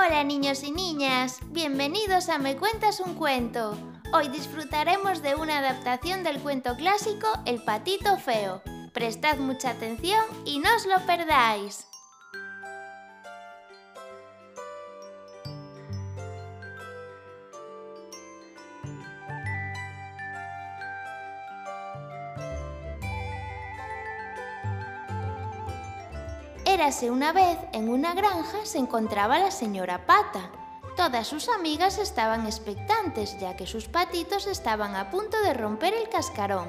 Hola niños y niñas, bienvenidos a Me Cuentas un Cuento. Hoy disfrutaremos de una adaptación del cuento clásico El Patito Feo. Prestad mucha atención y no os lo perdáis. Érase una vez en una granja se encontraba la señora Pata. Todas sus amigas estaban expectantes ya que sus patitos estaban a punto de romper el cascarón.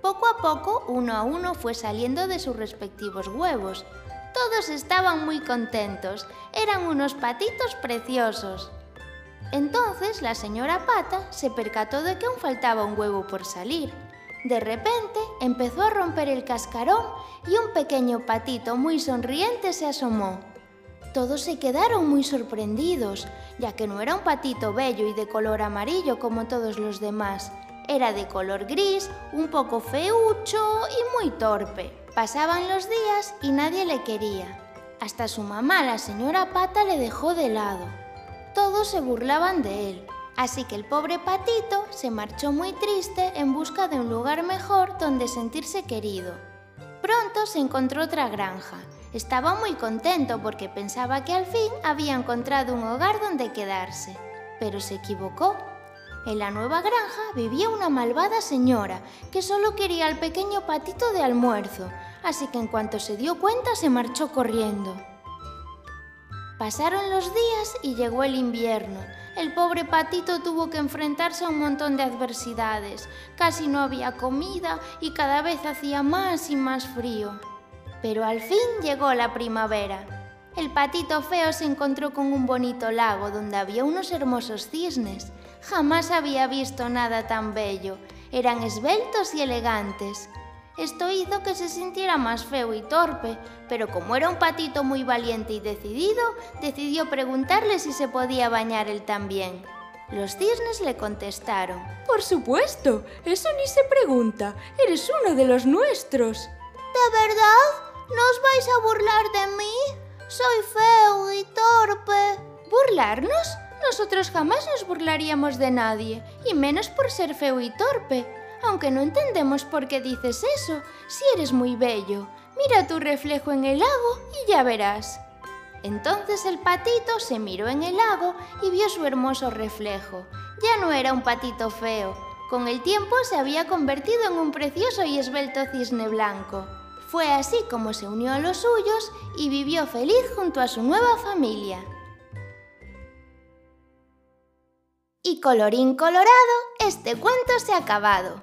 Poco a poco, uno a uno fue saliendo de sus respectivos huevos. Todos estaban muy contentos, eran unos patitos preciosos. Entonces la señora Pata se percató de que aún faltaba un huevo por salir. De repente empezó a romper el cascarón y un pequeño patito muy sonriente se asomó. Todos se quedaron muy sorprendidos, ya que no era un patito bello y de color amarillo como todos los demás. Era de color gris, un poco feucho y muy torpe. Pasaban los días y nadie le quería. Hasta su mamá, la señora Pata, le dejó de lado. Todos se burlaban de él. Así que el pobre patito se marchó muy triste en busca de un lugar mejor donde sentirse querido. Pronto se encontró otra granja. Estaba muy contento porque pensaba que al fin había encontrado un hogar donde quedarse. Pero se equivocó. En la nueva granja vivía una malvada señora que solo quería al pequeño patito de almuerzo, así que en cuanto se dio cuenta se marchó corriendo. Pasaron los días y llegó el invierno. El pobre patito tuvo que enfrentarse a un montón de adversidades. Casi no había comida y cada vez hacía más y más frío. Pero al fin llegó la primavera. El patito feo se encontró con un bonito lago donde había unos hermosos cisnes. Jamás había visto nada tan bello. Eran esbeltos y elegantes. Esto hizo que se sintiera más feo y torpe, pero como era un patito muy valiente y decidido, decidió preguntarle si se podía bañar él también. Los cisnes le contestaron. Por supuesto, eso ni se pregunta. Eres uno de los nuestros. ¿De verdad? ¿No os vais a burlar de mí? Soy feo y torpe. ¿Burlarnos? Nosotros jamás nos burlaríamos de nadie, y menos por ser feo y torpe aunque no entendemos por qué dices eso, si eres muy bello. Mira tu reflejo en el lago y ya verás. Entonces el patito se miró en el lago y vio su hermoso reflejo. Ya no era un patito feo. Con el tiempo se había convertido en un precioso y esbelto cisne blanco. Fue así como se unió a los suyos y vivió feliz junto a su nueva familia. Y colorín colorado, este cuento se ha acabado.